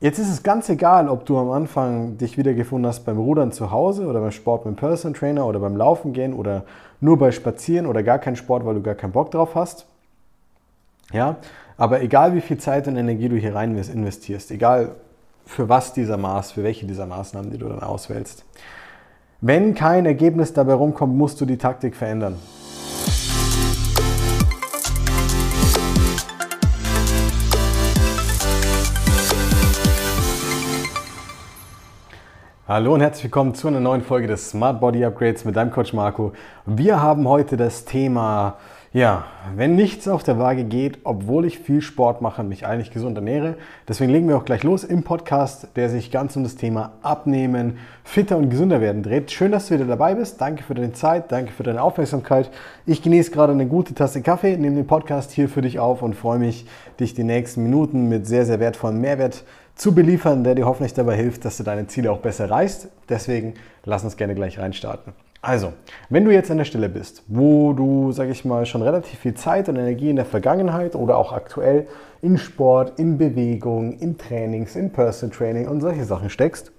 Jetzt ist es ganz egal, ob du am Anfang dich wiedergefunden hast beim Rudern zu Hause oder beim Sport mit dem Personal Trainer oder beim Laufen gehen oder nur bei Spazieren oder gar kein Sport, weil du gar keinen Bock drauf hast. Ja, aber egal wie viel Zeit und Energie du hier rein investierst, egal für was dieser Maß, für welche dieser Maßnahmen, die du dann auswählst, wenn kein Ergebnis dabei rumkommt, musst du die Taktik verändern. Hallo und herzlich willkommen zu einer neuen Folge des Smart Body Upgrades mit deinem Coach Marco. Wir haben heute das Thema, ja, wenn nichts auf der Waage geht, obwohl ich viel Sport mache und mich eigentlich gesund ernähre. Deswegen legen wir auch gleich los im Podcast, der sich ganz um das Thema Abnehmen, fitter und gesünder werden dreht. Schön, dass du wieder dabei bist. Danke für deine Zeit, danke für deine Aufmerksamkeit. Ich genieße gerade eine gute Tasse Kaffee, nehme den Podcast hier für dich auf und freue mich, dich die nächsten Minuten mit sehr, sehr wertvollem Mehrwert zu beliefern, der dir hoffentlich dabei hilft, dass du deine Ziele auch besser erreichst. Deswegen lass uns gerne gleich reinstarten. Also, wenn du jetzt an der Stelle bist, wo du, sag ich mal, schon relativ viel Zeit und Energie in der Vergangenheit oder auch aktuell in Sport, in Bewegung, in Trainings, in Personal Training und solche Sachen steckst,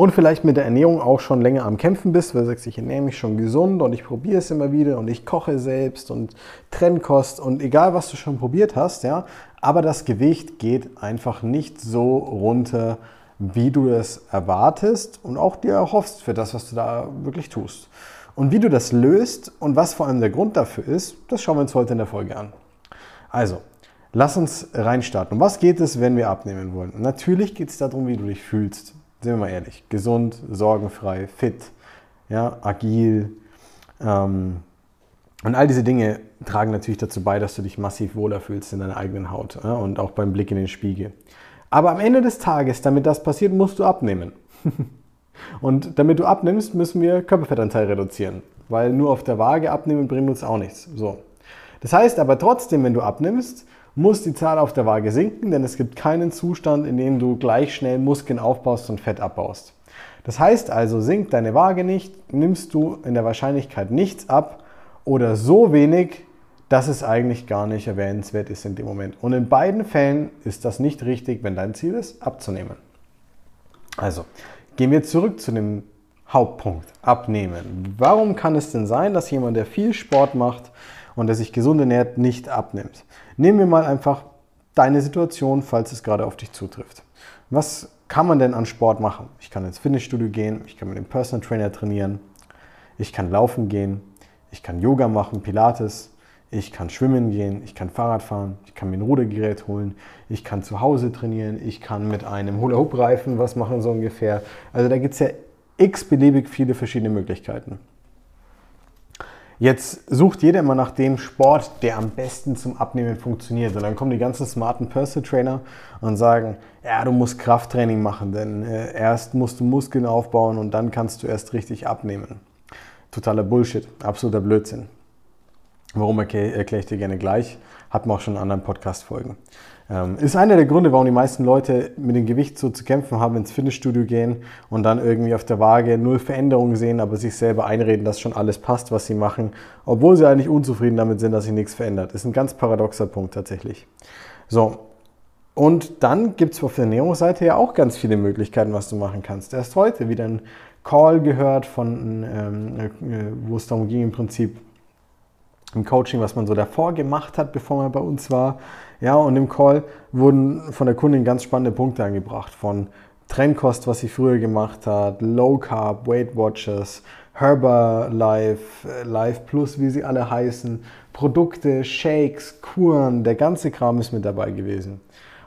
und vielleicht mit der Ernährung auch schon länger am Kämpfen bist, weil du sagst, ich ernähre mich schon gesund und ich probiere es immer wieder und ich koche selbst und Trennkost und egal was du schon probiert hast, ja, aber das Gewicht geht einfach nicht so runter, wie du es erwartest und auch dir erhoffst für das, was du da wirklich tust. Und wie du das löst und was vor allem der Grund dafür ist, das schauen wir uns heute in der Folge an. Also, lass uns reinstarten. Um was geht es, wenn wir abnehmen wollen? natürlich geht es darum, wie du dich fühlst. Sind wir mal ehrlich. Gesund, sorgenfrei, fit, ja, agil. Ähm, und all diese Dinge tragen natürlich dazu bei, dass du dich massiv wohler fühlst in deiner eigenen Haut ja, und auch beim Blick in den Spiegel. Aber am Ende des Tages, damit das passiert, musst du abnehmen. und damit du abnimmst, müssen wir Körperfettanteil reduzieren, weil nur auf der Waage abnehmen bringt uns auch nichts. So. Das heißt aber trotzdem, wenn du abnimmst, muss die Zahl auf der Waage sinken, denn es gibt keinen Zustand, in dem du gleich schnell Muskeln aufbaust und Fett abbaust. Das heißt also, sinkt deine Waage nicht, nimmst du in der Wahrscheinlichkeit nichts ab oder so wenig, dass es eigentlich gar nicht erwähnenswert ist in dem Moment. Und in beiden Fällen ist das nicht richtig, wenn dein Ziel ist, abzunehmen. Also, gehen wir zurück zu dem Hauptpunkt, abnehmen. Warum kann es denn sein, dass jemand, der viel Sport macht und der sich gesund ernährt, nicht abnimmt? Nehmen wir mal einfach deine Situation, falls es gerade auf dich zutrifft. Was kann man denn an Sport machen? Ich kann ins Fitnessstudio gehen, ich kann mit dem Personal Trainer trainieren, ich kann laufen gehen, ich kann Yoga machen, Pilates, ich kann schwimmen gehen, ich kann Fahrrad fahren, ich kann mir ein Rudergerät holen, ich kann zu Hause trainieren, ich kann mit einem Hula-Hoop-Reifen was machen, so ungefähr. Also da gibt es ja x-beliebig viele verschiedene Möglichkeiten. Jetzt sucht jeder immer nach dem Sport, der am besten zum Abnehmen funktioniert. Und dann kommen die ganzen smarten Personal Trainer und sagen, ja, du musst Krafttraining machen, denn äh, erst musst du Muskeln aufbauen und dann kannst du erst richtig abnehmen. Totaler Bullshit, absoluter Blödsinn. Warum erkläre erklär ich dir gerne gleich. Hatten wir auch schon in anderen Podcast-Folgen. Ähm, ist einer der Gründe, warum die meisten Leute mit dem Gewicht so zu kämpfen haben, ins Fitnessstudio gehen und dann irgendwie auf der Waage null Veränderungen sehen, aber sich selber einreden, dass schon alles passt, was sie machen, obwohl sie eigentlich unzufrieden damit sind, dass sich nichts verändert. Ist ein ganz paradoxer Punkt tatsächlich. So, und dann gibt es auf der Ernährungsseite ja auch ganz viele Möglichkeiten, was du machen kannst. Erst heute wieder ein Call gehört, von, ähm, äh, wo es darum ging, im Prinzip im Coaching, was man so davor gemacht hat, bevor man bei uns war. Ja, und im Call wurden von der Kundin ganz spannende Punkte angebracht von Trennkost, was sie früher gemacht hat, Low Carb, Weight Watchers, Herbalife, Life Plus, wie sie alle heißen, Produkte, Shakes, Kuren, der ganze Kram ist mit dabei gewesen.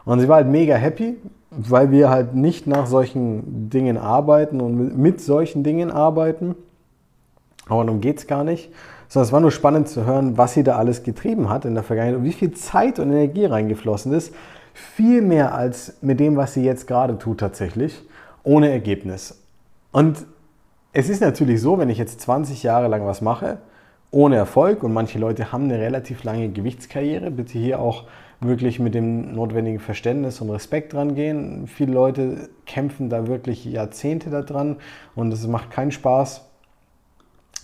Und sie war halt mega happy, weil wir halt nicht nach solchen Dingen arbeiten und mit solchen Dingen arbeiten. Aber darum geht es gar nicht, sondern es war nur spannend zu hören, was sie da alles getrieben hat in der Vergangenheit und wie viel Zeit und Energie reingeflossen ist. Viel mehr als mit dem, was sie jetzt gerade tut tatsächlich, ohne Ergebnis. Und es ist natürlich so, wenn ich jetzt 20 Jahre lang was mache, ohne Erfolg und manche Leute haben eine relativ lange Gewichtskarriere, bitte hier auch wirklich mit dem notwendigen Verständnis und Respekt dran gehen. Viele Leute kämpfen da wirklich Jahrzehnte daran und es macht keinen Spaß.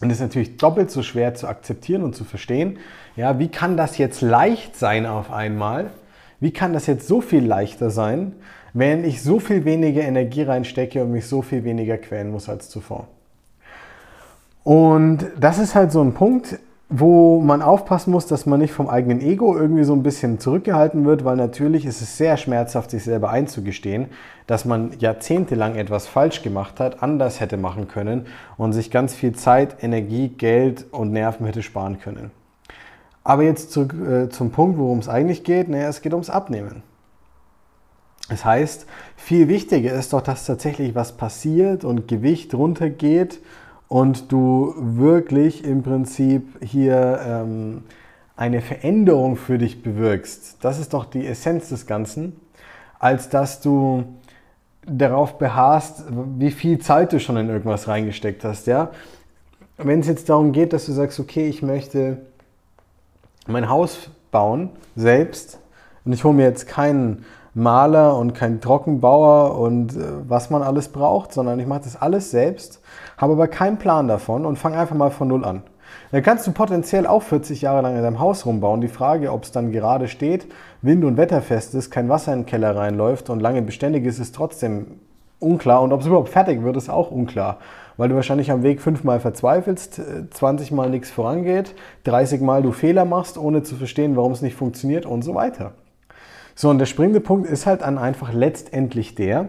Und es ist natürlich doppelt so schwer zu akzeptieren und zu verstehen. Ja, wie kann das jetzt leicht sein auf einmal? wie kann das jetzt so viel leichter sein, wenn ich so viel weniger Energie reinstecke und mich so viel weniger quälen muss als zuvor. Und das ist halt so ein Punkt, wo man aufpassen muss, dass man nicht vom eigenen Ego irgendwie so ein bisschen zurückgehalten wird, weil natürlich ist es sehr schmerzhaft, sich selber einzugestehen, dass man jahrzehntelang etwas falsch gemacht hat, anders hätte machen können und sich ganz viel Zeit, Energie, Geld und Nerven hätte sparen können. Aber jetzt zu, äh, zum Punkt, worum es eigentlich geht, naja, es geht ums Abnehmen. Das heißt, viel wichtiger ist doch, dass tatsächlich was passiert und Gewicht runtergeht und du wirklich im Prinzip hier ähm, eine Veränderung für dich bewirkst. Das ist doch die Essenz des Ganzen, als dass du darauf beharrst, wie viel Zeit du schon in irgendwas reingesteckt hast. Ja? Wenn es jetzt darum geht, dass du sagst, okay, ich möchte mein Haus bauen selbst und ich hole mir jetzt keinen Maler und keinen Trockenbauer und äh, was man alles braucht, sondern ich mache das alles selbst, habe aber keinen Plan davon und fange einfach mal von Null an. Dann kannst du potenziell auch 40 Jahre lang in deinem Haus rumbauen. Die Frage, ob es dann gerade steht, wind- und wetterfest ist, kein Wasser in den Keller reinläuft und lange beständig ist, ist trotzdem unklar. Und ob es überhaupt fertig wird, ist auch unklar. Weil du wahrscheinlich am Weg fünfmal verzweifelst, 20 äh, Mal nichts vorangeht, 30 Mal du Fehler machst, ohne zu verstehen, warum es nicht funktioniert und so weiter. So, und der springende Punkt ist halt dann einfach letztendlich der,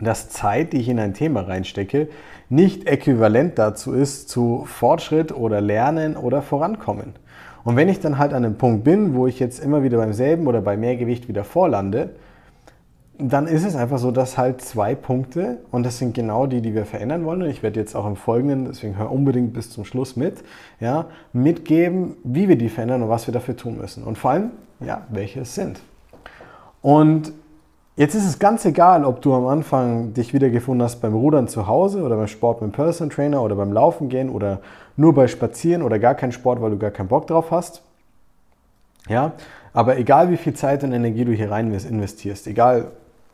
dass Zeit, die ich in ein Thema reinstecke, nicht äquivalent dazu ist zu Fortschritt oder Lernen oder Vorankommen. Und wenn ich dann halt an einem Punkt bin, wo ich jetzt immer wieder beim selben oder bei mehr Gewicht wieder vorlande, dann ist es einfach so, dass halt zwei Punkte, und das sind genau die, die wir verändern wollen, und ich werde jetzt auch im Folgenden, deswegen hör unbedingt bis zum Schluss mit, ja, mitgeben, wie wir die verändern und was wir dafür tun müssen. Und vor allem, ja, welche es sind. Und jetzt ist es ganz egal, ob du am Anfang dich wiedergefunden hast beim Rudern zu Hause oder beim Sport mit dem Personal Trainer oder beim Laufen gehen oder nur bei Spazieren oder gar kein Sport, weil du gar keinen Bock drauf hast. Ja, aber egal wie viel Zeit und Energie du hier rein investierst, egal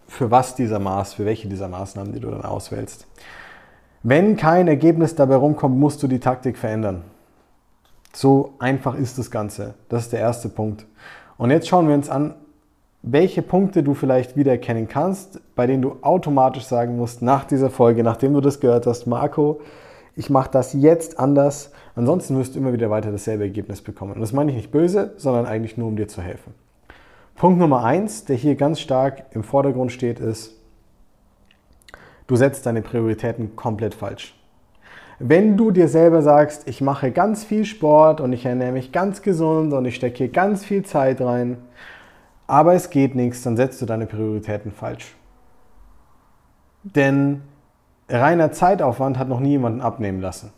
für was dieser Maß, für welche dieser Maßnahmen, die du dann auswählst. Wenn kein Ergebnis dabei rumkommt, musst du die Taktik verändern. So einfach ist das Ganze. Das ist der erste Punkt. Und jetzt schauen wir uns an, welche Punkte du vielleicht wiedererkennen kannst, bei denen du automatisch sagen musst, nach dieser Folge, nachdem du das gehört hast, Marco, ich mache das jetzt anders, ansonsten wirst du immer wieder weiter dasselbe Ergebnis bekommen. Und das meine ich nicht böse, sondern eigentlich nur, um dir zu helfen. Punkt Nummer eins, der hier ganz stark im Vordergrund steht, ist, du setzt deine Prioritäten komplett falsch. Wenn du dir selber sagst, ich mache ganz viel Sport und ich ernähre mich ganz gesund und ich stecke hier ganz viel Zeit rein aber es geht nichts, dann setzt du deine Prioritäten falsch. Denn reiner Zeitaufwand hat noch nie jemanden abnehmen lassen.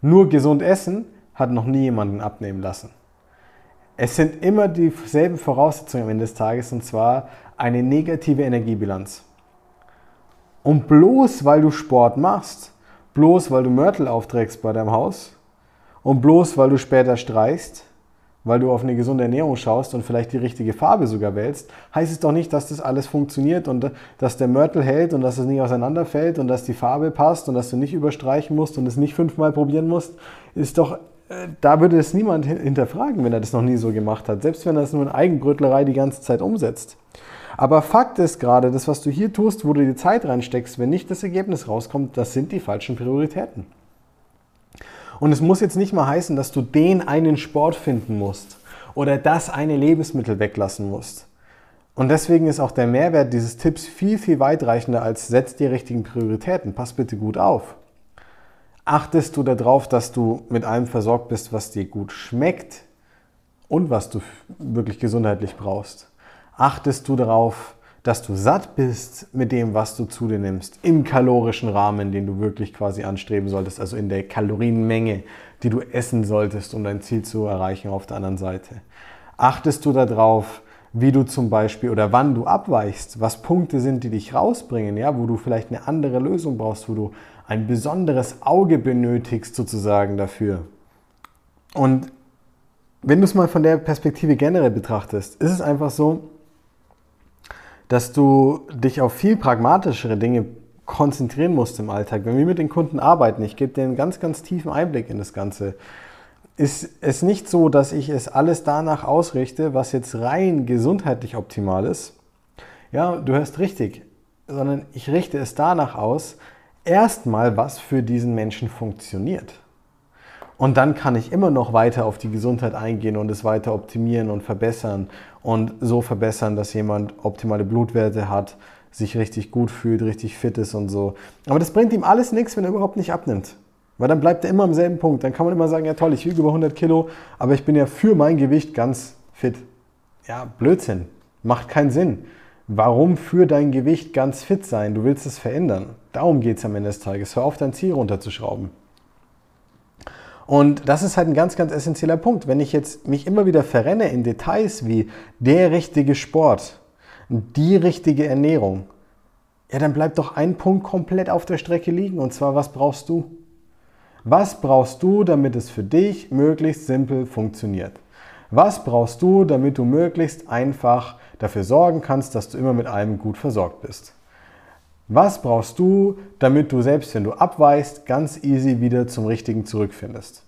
Nur gesund essen hat noch nie jemanden abnehmen lassen. Es sind immer dieselben Voraussetzungen am Ende des Tages und zwar eine negative Energiebilanz. Und bloß weil du Sport machst, bloß weil du Mörtel aufträgst bei deinem Haus und bloß weil du später streichst, weil du auf eine gesunde Ernährung schaust und vielleicht die richtige Farbe sogar wählst, heißt es doch nicht, dass das alles funktioniert und dass der Mörtel hält und dass es nicht auseinanderfällt und dass die Farbe passt und dass du nicht überstreichen musst und es nicht fünfmal probieren musst, ist doch, äh, da würde es niemand hinterfragen, wenn er das noch nie so gemacht hat, selbst wenn er es nur in Eigenbrötlerei die ganze Zeit umsetzt. Aber Fakt ist gerade, das, was du hier tust, wo du die Zeit reinsteckst, wenn nicht das Ergebnis rauskommt, das sind die falschen Prioritäten. Und es muss jetzt nicht mal heißen, dass du den einen Sport finden musst oder das eine Lebensmittel weglassen musst. Und deswegen ist auch der Mehrwert dieses Tipps viel, viel weitreichender als setz die richtigen Prioritäten. Pass bitte gut auf. Achtest du darauf, dass du mit allem versorgt bist, was dir gut schmeckt und was du wirklich gesundheitlich brauchst? Achtest du darauf, dass du satt bist mit dem, was du zu dir nimmst, im kalorischen Rahmen, den du wirklich quasi anstreben solltest, also in der Kalorienmenge, die du essen solltest, um dein Ziel zu erreichen auf der anderen Seite. Achtest du darauf, wie du zum Beispiel oder wann du abweichst, was Punkte sind, die dich rausbringen, ja, wo du vielleicht eine andere Lösung brauchst, wo du ein besonderes Auge benötigst sozusagen dafür. Und wenn du es mal von der Perspektive generell betrachtest, ist es einfach so, dass du dich auf viel pragmatischere Dinge konzentrieren musst im Alltag. Wenn wir mit den Kunden arbeiten, ich gebe dir einen ganz, ganz tiefen Einblick in das Ganze. ist es nicht so, dass ich es alles danach ausrichte, was jetzt rein gesundheitlich optimal ist. Ja, du hörst richtig, sondern ich richte es danach aus, erstmal, was für diesen Menschen funktioniert. Und dann kann ich immer noch weiter auf die Gesundheit eingehen und es weiter optimieren und verbessern und so verbessern, dass jemand optimale Blutwerte hat, sich richtig gut fühlt, richtig fit ist und so. Aber das bringt ihm alles nichts, wenn er überhaupt nicht abnimmt. Weil dann bleibt er immer am selben Punkt. Dann kann man immer sagen, ja toll, ich wiege über 100 Kilo, aber ich bin ja für mein Gewicht ganz fit. Ja, Blödsinn. Macht keinen Sinn. Warum für dein Gewicht ganz fit sein? Du willst es verändern. Darum geht es am Ende des Tages. Hör auf, dein Ziel runterzuschrauben. Und das ist halt ein ganz, ganz essentieller Punkt. Wenn ich jetzt mich immer wieder verrenne in Details wie der richtige Sport, die richtige Ernährung, ja, dann bleibt doch ein Punkt komplett auf der Strecke liegen. Und zwar, was brauchst du? Was brauchst du, damit es für dich möglichst simpel funktioniert? Was brauchst du, damit du möglichst einfach dafür sorgen kannst, dass du immer mit allem gut versorgt bist? Was brauchst du, damit du selbst, wenn du abweichst, ganz easy wieder zum Richtigen zurückfindest?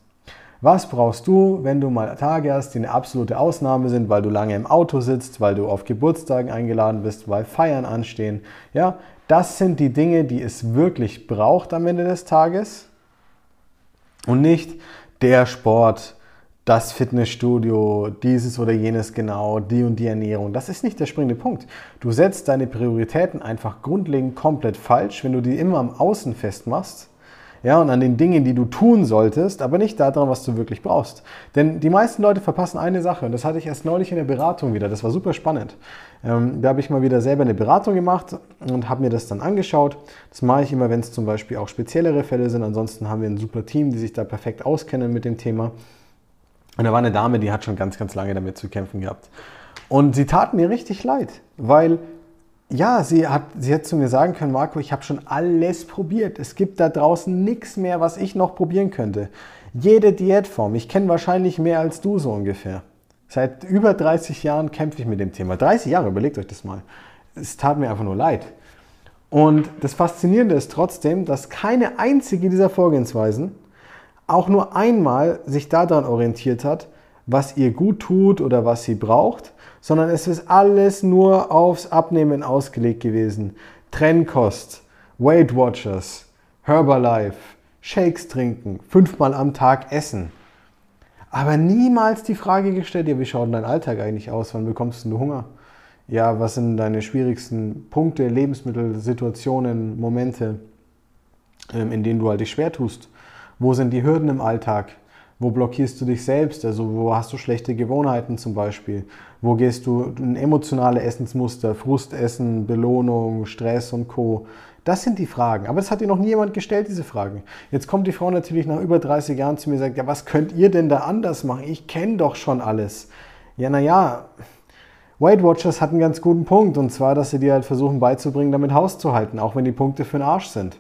Was brauchst du, wenn du mal Tage hast, die eine absolute Ausnahme sind, weil du lange im Auto sitzt, weil du auf Geburtstagen eingeladen bist, weil Feiern anstehen? Ja, das sind die Dinge, die es wirklich braucht am Ende des Tages und nicht der Sport, das Fitnessstudio, dieses oder jenes genau, die und die Ernährung. Das ist nicht der springende Punkt. Du setzt deine Prioritäten einfach grundlegend komplett falsch, wenn du die immer am Außen festmachst ja, und an den Dingen, die du tun solltest, aber nicht daran, was du wirklich brauchst. Denn die meisten Leute verpassen eine Sache und das hatte ich erst neulich in der Beratung wieder. Das war super spannend. Ähm, da habe ich mal wieder selber eine Beratung gemacht und habe mir das dann angeschaut. Das mache ich immer, wenn es zum Beispiel auch speziellere Fälle sind. Ansonsten haben wir ein super Team, die sich da perfekt auskennen mit dem Thema. Und da war eine Dame, die hat schon ganz, ganz lange damit zu kämpfen gehabt. Und sie tat mir richtig leid, weil ja, sie hat, sie hat zu mir sagen können, Marco, ich habe schon alles probiert. Es gibt da draußen nichts mehr, was ich noch probieren könnte. Jede Diätform, ich kenne wahrscheinlich mehr als du so ungefähr. Seit über 30 Jahren kämpfe ich mit dem Thema. 30 Jahre, überlegt euch das mal. Es tat mir einfach nur leid. Und das Faszinierende ist trotzdem, dass keine einzige dieser Vorgehensweisen auch nur einmal sich daran orientiert hat, was ihr gut tut oder was sie braucht, sondern es ist alles nur aufs Abnehmen ausgelegt gewesen. Trennkost, Weight Watchers, Herbalife, Shakes trinken, fünfmal am Tag essen. Aber niemals die Frage gestellt, ja, wie schaut denn dein Alltag eigentlich aus? Wann bekommst du Hunger? Ja, was sind deine schwierigsten Punkte, Lebensmittel, Situationen, Momente, ähm, in denen du halt dich schwer tust? Wo sind die Hürden im Alltag? Wo blockierst du dich selbst? Also wo hast du schlechte Gewohnheiten zum Beispiel? Wo gehst du in emotionale Essensmuster, Frustessen, Belohnung, Stress und Co. Das sind die Fragen. Aber das hat dir noch nie jemand gestellt, diese Fragen. Jetzt kommt die Frau natürlich nach über 30 Jahren zu mir und sagt, ja, was könnt ihr denn da anders machen? Ich kenne doch schon alles. Ja, naja, Weight Watchers hat einen ganz guten Punkt. Und zwar, dass sie dir halt versuchen beizubringen, damit Haus zu halten, auch wenn die Punkte für den Arsch sind.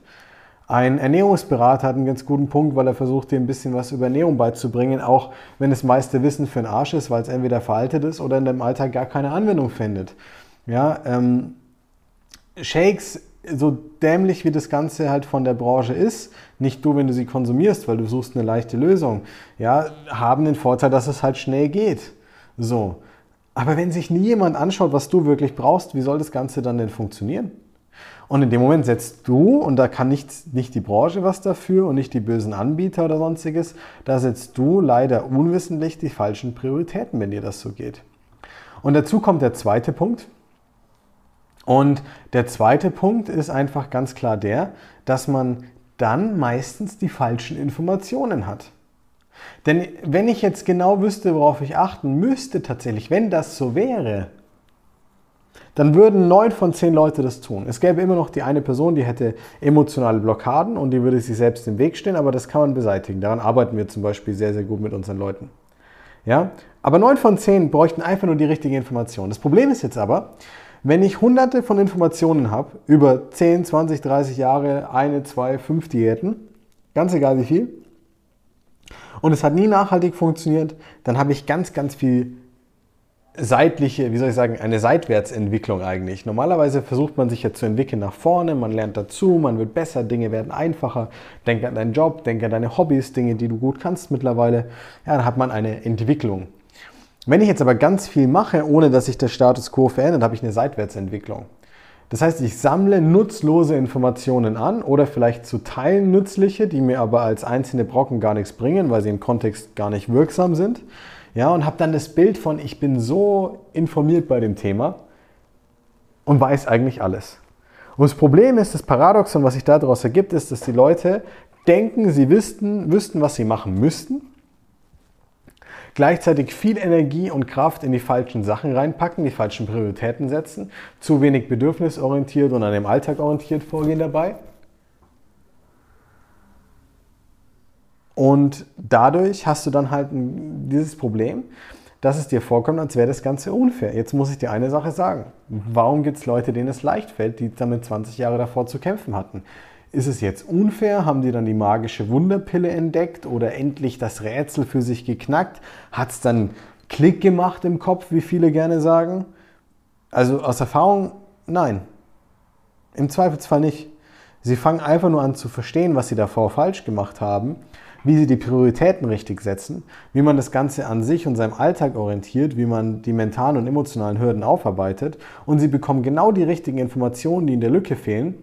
Ein Ernährungsberater hat einen ganz guten Punkt, weil er versucht, dir ein bisschen was über Ernährung beizubringen, auch wenn das meiste Wissen für den Arsch ist, weil es entweder veraltet ist oder in deinem Alltag gar keine Anwendung findet. Ja, ähm, Shakes, so dämlich wie das Ganze halt von der Branche ist, nicht du, wenn du sie konsumierst, weil du suchst eine leichte Lösung, ja, haben den Vorteil, dass es halt schnell geht. So. Aber wenn sich nie jemand anschaut, was du wirklich brauchst, wie soll das Ganze dann denn funktionieren? Und in dem Moment setzt du, und da kann nicht, nicht die Branche was dafür und nicht die bösen Anbieter oder sonstiges, da setzt du leider unwissentlich die falschen Prioritäten, wenn dir das so geht. Und dazu kommt der zweite Punkt. Und der zweite Punkt ist einfach ganz klar der, dass man dann meistens die falschen Informationen hat. Denn wenn ich jetzt genau wüsste, worauf ich achten müsste tatsächlich, wenn das so wäre, dann würden neun von zehn Leute das tun. Es gäbe immer noch die eine Person, die hätte emotionale Blockaden und die würde sich selbst im Weg stehen, aber das kann man beseitigen. Daran arbeiten wir zum Beispiel sehr, sehr gut mit unseren Leuten. Ja? Aber neun von zehn bräuchten einfach nur die richtige Information. Das Problem ist jetzt aber, wenn ich hunderte von Informationen habe, über 10, 20, 30 Jahre, eine, zwei, fünf Diäten, ganz egal wie viel, und es hat nie nachhaltig funktioniert, dann habe ich ganz, ganz viel seitliche, wie soll ich sagen, eine Seitwärtsentwicklung eigentlich. Normalerweise versucht man sich ja zu entwickeln nach vorne, man lernt dazu, man wird besser, Dinge werden einfacher. Denk an deinen Job, denk an deine Hobbys, Dinge, die du gut kannst mittlerweile. Ja, dann hat man eine Entwicklung. Wenn ich jetzt aber ganz viel mache, ohne dass sich der Status quo verändert, habe ich eine Seitwärtsentwicklung. Das heißt, ich sammle nutzlose Informationen an oder vielleicht zu Teilen nützliche, die mir aber als einzelne Brocken gar nichts bringen, weil sie im Kontext gar nicht wirksam sind. Ja, und habe dann das Bild von, ich bin so informiert bei dem Thema und weiß eigentlich alles. Und das Problem ist, das Paradoxon, was sich daraus ergibt, ist, dass die Leute denken, sie wüssten, wüssten, was sie machen müssten, gleichzeitig viel Energie und Kraft in die falschen Sachen reinpacken, die falschen Prioritäten setzen, zu wenig bedürfnisorientiert und an dem Alltag orientiert vorgehen dabei. Und dadurch hast du dann halt dieses Problem, dass es dir vorkommt, als wäre das Ganze unfair. Jetzt muss ich dir eine Sache sagen. Warum gibt es Leute, denen es leicht fällt, die damit 20 Jahre davor zu kämpfen hatten? Ist es jetzt unfair? Haben die dann die magische Wunderpille entdeckt oder endlich das Rätsel für sich geknackt? Hat es dann Klick gemacht im Kopf, wie viele gerne sagen? Also aus Erfahrung, nein. Im Zweifelsfall nicht. Sie fangen einfach nur an zu verstehen, was sie davor falsch gemacht haben, wie sie die Prioritäten richtig setzen, wie man das Ganze an sich und seinem Alltag orientiert, wie man die mentalen und emotionalen Hürden aufarbeitet und sie bekommen genau die richtigen Informationen, die in der Lücke fehlen,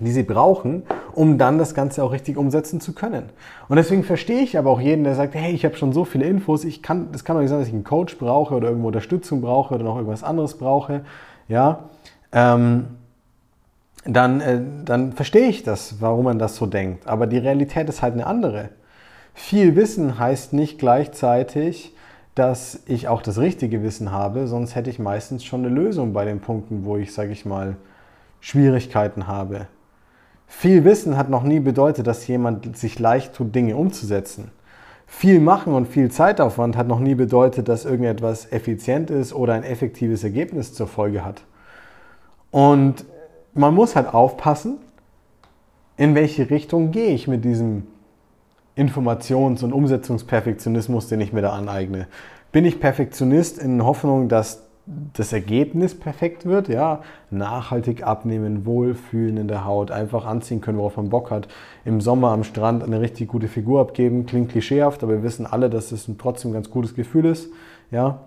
die sie brauchen, um dann das Ganze auch richtig umsetzen zu können. Und deswegen verstehe ich aber auch jeden, der sagt, hey, ich habe schon so viele Infos, ich kann, das kann doch nicht sein, dass ich einen Coach brauche oder irgendwo Unterstützung brauche oder noch irgendwas anderes brauche, ja, ähm, dann, äh, dann verstehe ich das, warum man das so denkt. Aber die Realität ist halt eine andere. Viel Wissen heißt nicht gleichzeitig, dass ich auch das richtige Wissen habe, sonst hätte ich meistens schon eine Lösung bei den Punkten, wo ich, sage ich mal, Schwierigkeiten habe. Viel Wissen hat noch nie bedeutet, dass jemand sich leicht tut, Dinge umzusetzen. Viel Machen und viel Zeitaufwand hat noch nie bedeutet, dass irgendetwas effizient ist oder ein effektives Ergebnis zur Folge hat. Und man muss halt aufpassen, in welche Richtung gehe ich mit diesem Informations- und Umsetzungsperfektionismus, den ich mir da aneigne. Bin ich Perfektionist in Hoffnung, dass das Ergebnis perfekt wird, ja, nachhaltig abnehmen, wohlfühlen in der Haut, einfach anziehen können, worauf man Bock hat, im Sommer am Strand eine richtig gute Figur abgeben, klingt klischeehaft, aber wir wissen alle, dass es ein trotzdem ganz gutes Gefühl ist, ja.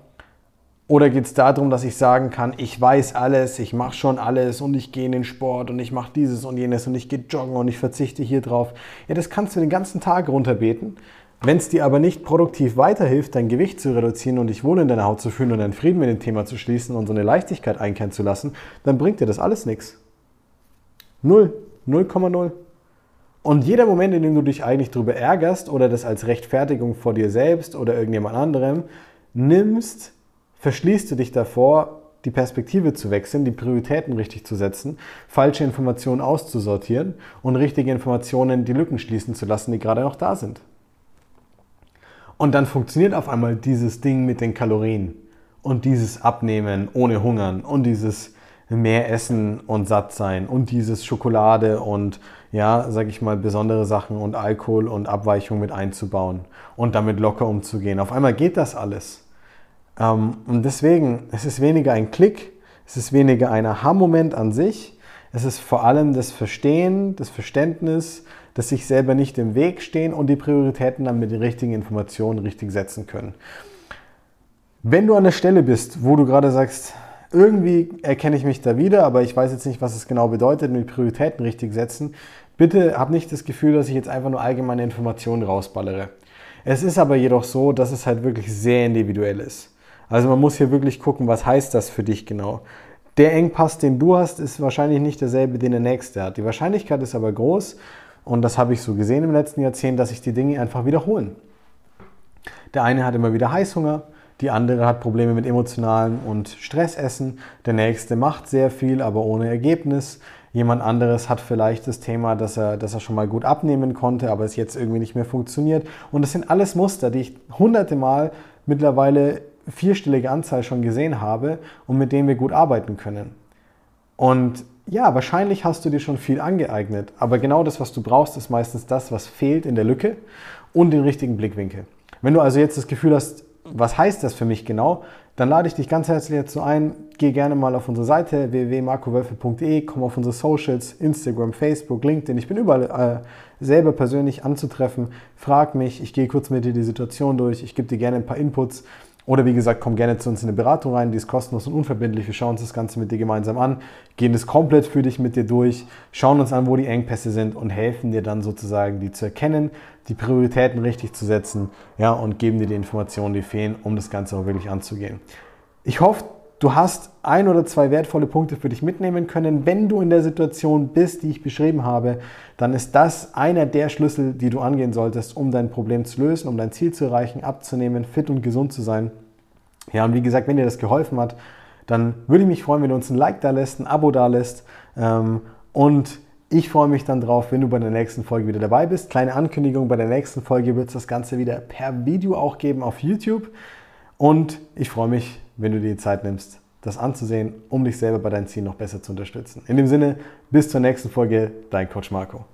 Oder geht es darum, dass ich sagen kann, ich weiß alles, ich mache schon alles und ich gehe in den Sport und ich mache dieses und jenes und ich gehe joggen und ich verzichte hier drauf. Ja, das kannst du den ganzen Tag runterbeten. Wenn es dir aber nicht produktiv weiterhilft, dein Gewicht zu reduzieren und dich wohl in deiner Haut zu fühlen und deinen Frieden mit dem Thema zu schließen und so eine Leichtigkeit einkehren zu lassen, dann bringt dir das alles nichts. Null. 0,0. Und jeder Moment, in dem du dich eigentlich darüber ärgerst oder das als Rechtfertigung vor dir selbst oder irgendjemand anderem nimmst, verschließt du dich davor, die Perspektive zu wechseln, die Prioritäten richtig zu setzen, falsche Informationen auszusortieren und richtige Informationen die Lücken schließen zu lassen, die gerade noch da sind. Und dann funktioniert auf einmal dieses Ding mit den Kalorien und dieses Abnehmen ohne Hungern und dieses mehr essen und satt sein und dieses Schokolade und ja, sag ich mal, besondere Sachen und Alkohol und Abweichung mit einzubauen und damit locker umzugehen. Auf einmal geht das alles. Ähm, und deswegen, es ist weniger ein Klick, es ist weniger ein Aha-Moment an sich, es ist vor allem das Verstehen, das Verständnis, dass sich selber nicht im Weg stehen und die Prioritäten dann mit den richtigen Informationen richtig setzen können. Wenn du an der Stelle bist, wo du gerade sagst, irgendwie erkenne ich mich da wieder, aber ich weiß jetzt nicht, was es genau bedeutet, mit Prioritäten richtig setzen, bitte hab nicht das Gefühl, dass ich jetzt einfach nur allgemeine Informationen rausballere. Es ist aber jedoch so, dass es halt wirklich sehr individuell ist. Also man muss hier wirklich gucken, was heißt das für dich genau. Der Engpass, den du hast, ist wahrscheinlich nicht derselbe, den der nächste hat. Die Wahrscheinlichkeit ist aber groß, und das habe ich so gesehen im letzten Jahrzehnt, dass sich die Dinge einfach wiederholen. Der eine hat immer wieder Heißhunger, die andere hat Probleme mit emotionalem und Stressessen, der nächste macht sehr viel, aber ohne Ergebnis. Jemand anderes hat vielleicht das Thema, dass er, dass er schon mal gut abnehmen konnte, aber es jetzt irgendwie nicht mehr funktioniert. Und das sind alles Muster, die ich hunderte Mal mittlerweile vierstellige Anzahl schon gesehen habe und mit denen wir gut arbeiten können. Und ja, wahrscheinlich hast du dir schon viel angeeignet, aber genau das, was du brauchst, ist meistens das, was fehlt in der Lücke und den richtigen Blickwinkel. Wenn du also jetzt das Gefühl hast, was heißt das für mich genau? Dann lade ich dich ganz herzlich dazu ein, geh gerne mal auf unsere Seite www.markowölfe.de, komm auf unsere Socials, Instagram, Facebook, LinkedIn. Ich bin überall äh, selber persönlich anzutreffen. Frag mich, ich gehe kurz mit dir die Situation durch, ich gebe dir gerne ein paar Inputs. Oder wie gesagt, komm gerne zu uns in eine Beratung rein, die ist kostenlos und unverbindlich. Wir schauen uns das Ganze mit dir gemeinsam an, gehen das komplett für dich mit dir durch, schauen uns an, wo die Engpässe sind und helfen dir dann sozusagen, die zu erkennen, die Prioritäten richtig zu setzen ja, und geben dir die Informationen, die fehlen, um das Ganze auch wirklich anzugehen. Ich hoffe, du hast ein oder zwei wertvolle Punkte für dich mitnehmen können. Wenn du in der Situation bist, die ich beschrieben habe, dann ist das einer der Schlüssel, die du angehen solltest, um dein Problem zu lösen, um dein Ziel zu erreichen, abzunehmen, fit und gesund zu sein. Ja, und wie gesagt, wenn dir das geholfen hat, dann würde ich mich freuen, wenn du uns ein Like da lässt, ein Abo da lässt. Ähm, und ich freue mich dann drauf, wenn du bei der nächsten Folge wieder dabei bist. Kleine Ankündigung, bei der nächsten Folge wird es das Ganze wieder per Video auch geben auf YouTube. Und ich freue mich, wenn du dir die Zeit nimmst, das anzusehen, um dich selber bei deinen Zielen noch besser zu unterstützen. In dem Sinne, bis zur nächsten Folge, dein Coach Marco.